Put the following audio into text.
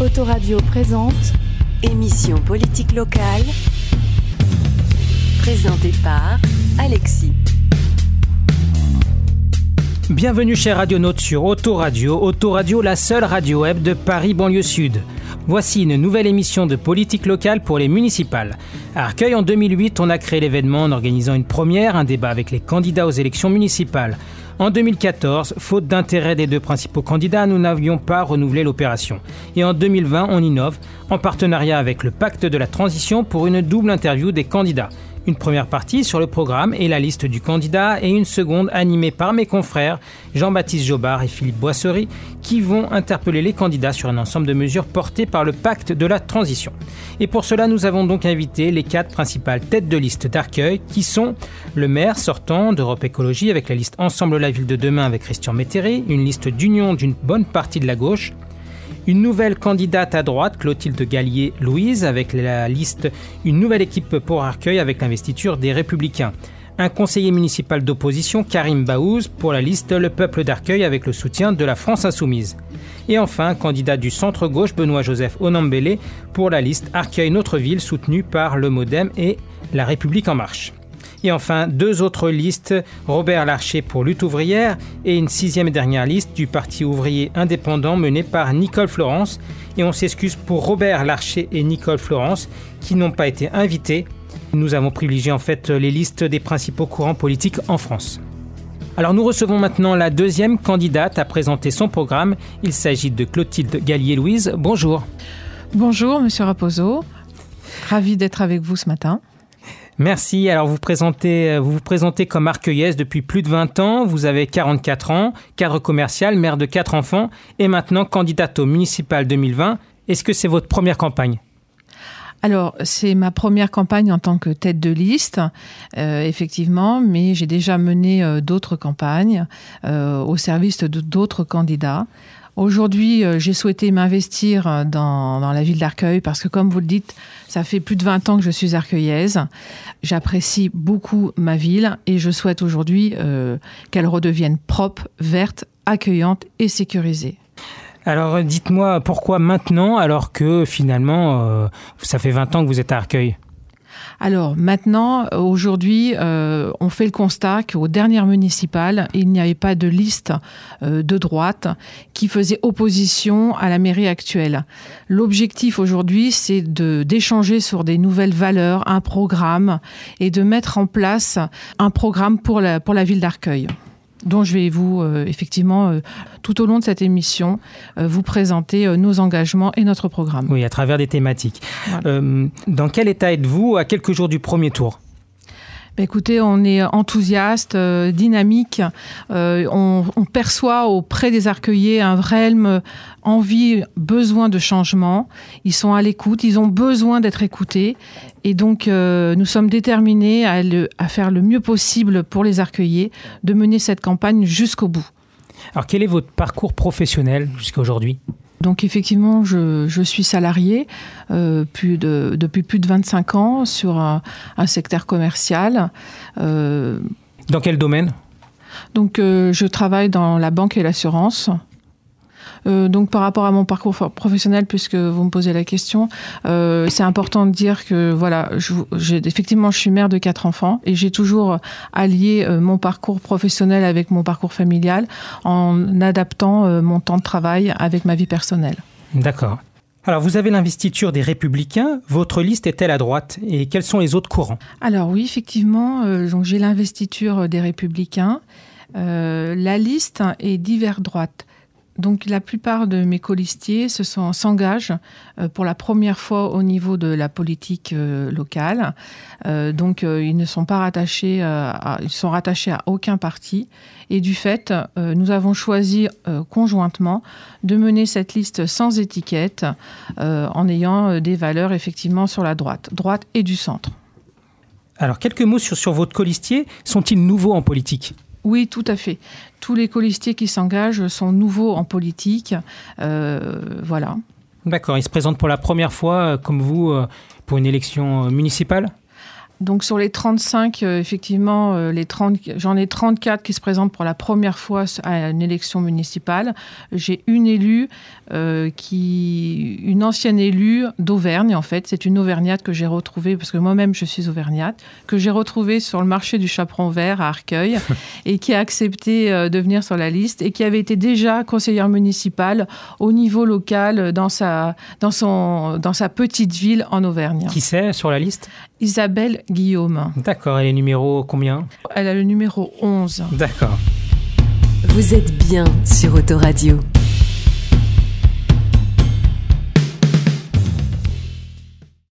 Autoradio présente Émission politique locale. Présentée par Alexis. Bienvenue chers radionautes sur Autoradio, Autoradio la seule radio web de Paris banlieue sud. Voici une nouvelle émission de politique locale pour les municipales. À Arcueil en 2008, on a créé l'événement en organisant une première, un débat avec les candidats aux élections municipales. En 2014, faute d'intérêt des deux principaux candidats, nous n'avions pas renouvelé l'opération. Et en 2020, on innove en partenariat avec le Pacte de la Transition pour une double interview des candidats. Une première partie sur le programme et la liste du candidat et une seconde animée par mes confrères Jean-Baptiste Jobard et Philippe Boisserie qui vont interpeller les candidats sur un ensemble de mesures portées par le pacte de la transition. Et pour cela, nous avons donc invité les quatre principales têtes de liste d'Arcueil qui sont le maire sortant d'Europe Écologie avec la liste Ensemble la ville de demain avec Christian Métairie, une liste d'union d'une bonne partie de la gauche, une nouvelle candidate à droite, Clotilde Gallier-Louise, avec la liste Une nouvelle équipe pour Arcueil avec l'investiture des Républicains. Un conseiller municipal d'opposition, Karim Baouz, pour la liste Le Peuple d'Arcueil avec le soutien de la France Insoumise. Et enfin, un candidat du centre-gauche, Benoît-Joseph Onambélé, pour la liste Arcueil Notre Ville, soutenue par le Modem et La République En Marche. Et enfin, deux autres listes, Robert Larcher pour Lutte ouvrière et une sixième et dernière liste du Parti ouvrier indépendant menée par Nicole Florence. Et on s'excuse pour Robert Larcher et Nicole Florence qui n'ont pas été invités. Nous avons privilégié en fait les listes des principaux courants politiques en France. Alors nous recevons maintenant la deuxième candidate à présenter son programme. Il s'agit de Clotilde Gallier-Louise. Bonjour. Bonjour, monsieur Raposo. Ravi d'être avec vous ce matin. Merci. Alors vous présentez, euh, vous présentez comme arcueillesse depuis plus de 20 ans. Vous avez 44 ans, cadre commercial, mère de quatre enfants et maintenant candidate au municipal 2020. Est-ce que c'est votre première campagne? Alors, c'est ma première campagne en tant que tête de liste, euh, effectivement, mais j'ai déjà mené euh, d'autres campagnes au service d'autres candidats. Aujourd'hui, euh, j'ai souhaité m'investir dans, dans, la ville d'Arcueil parce que, comme vous le dites, ça fait plus de 20 ans que je suis arcueillaise. J'apprécie beaucoup ma ville et je souhaite aujourd'hui euh, qu'elle redevienne propre, verte, accueillante et sécurisée. Alors, dites-moi pourquoi maintenant alors que finalement, euh, ça fait 20 ans que vous êtes à Arcueil? Alors maintenant, aujourd'hui, euh, on fait le constat qu'aux dernières municipales, il n'y avait pas de liste euh, de droite qui faisait opposition à la mairie actuelle. L'objectif aujourd'hui, c'est d'échanger sur des nouvelles valeurs, un programme et de mettre en place un programme pour la, pour la ville d'Arcueil dont je vais vous, euh, effectivement, euh, tout au long de cette émission, euh, vous présenter euh, nos engagements et notre programme. Oui, à travers des thématiques. Voilà. dans quel état êtes-vous à quelques jours du premier tour? Ben, Écoutez, on est enthousiaste, euh, dynamique. Euh, on, perçoit auprès des arcueillers un vrai envie, besoin de changement. Ils sont à l'écoute, ils ont besoin d'être écoutés. Et donc, euh, nous sommes déterminés à faire le mieux possible pour les arcueillers, de mener cette campagne jusqu'au bout. Alors, quel est votre parcours professionnel jusqu'à aujourd'hui? Donc effectivement, je, je suis salarié euh, plus de, depuis plus de 25 ans sur un, un secteur commercial. Euh, dans quel domaine? Donc euh, je travaille dans la banque et l'assurance. Euh, donc par rapport à mon parcours professionnel, puisque vous me posez la question, euh, c'est important de dire que voilà, je, effectivement, je suis mère de quatre enfants et j'ai toujours allié euh, mon parcours professionnel avec mon parcours familial en adaptant mon temps de travail avec ma vie personnelle. D'accord. Alors, vous avez l'investiture des Républicains. Votre liste est-elle à droite Et quels sont les autres courants? Alors oui, effectivement, euh, j'ai l'investiture des Républicains. Euh, la liste est divers droite. Donc la plupart de mes colistiers s'engagent euh, pour la première fois au niveau de la politique euh, locale. Euh, donc ils ne sont pas rattachés, à, aucun parti. Et du fait, nous avons choisi conjointement de mener cette liste sans étiquette, en ayant des valeurs effectivement sur la droite, droite et du centre. Alors quelques mots sur, sur votre colistier. Sont-ils nouveaux en politique? Oui, tout à fait. Tous les colistiers qui s'engagent sont nouveaux en politique. Euh, voilà. D'accord. Ils se présentent pour la première fois, comme vous, pour une élection municipale? Donc sur les 35, euh, effectivement, euh, les 30, j'en ai 34 qui se présentent pour la première fois à une élection municipale. J'ai une élue, euh, qui, une ancienne élue d'Auvergne, en fait. C'est une Auvergnate que j'ai retrouvée, parce que moi-même je suis Auvergnate, que j'ai retrouvée sur le marché du Chaperon Vert à Arcueil et qui a accepté de venir sur la liste et qui avait été déjà conseillère municipale au niveau local dans sa, dans son, dans sa petite ville en Auvergne. Qui c'est sur la liste? Isabelle Guillaume. D'accord, elle est numéro combien? Elle a le numéro 11. D'accord. Vous êtes bien sur Autoradio.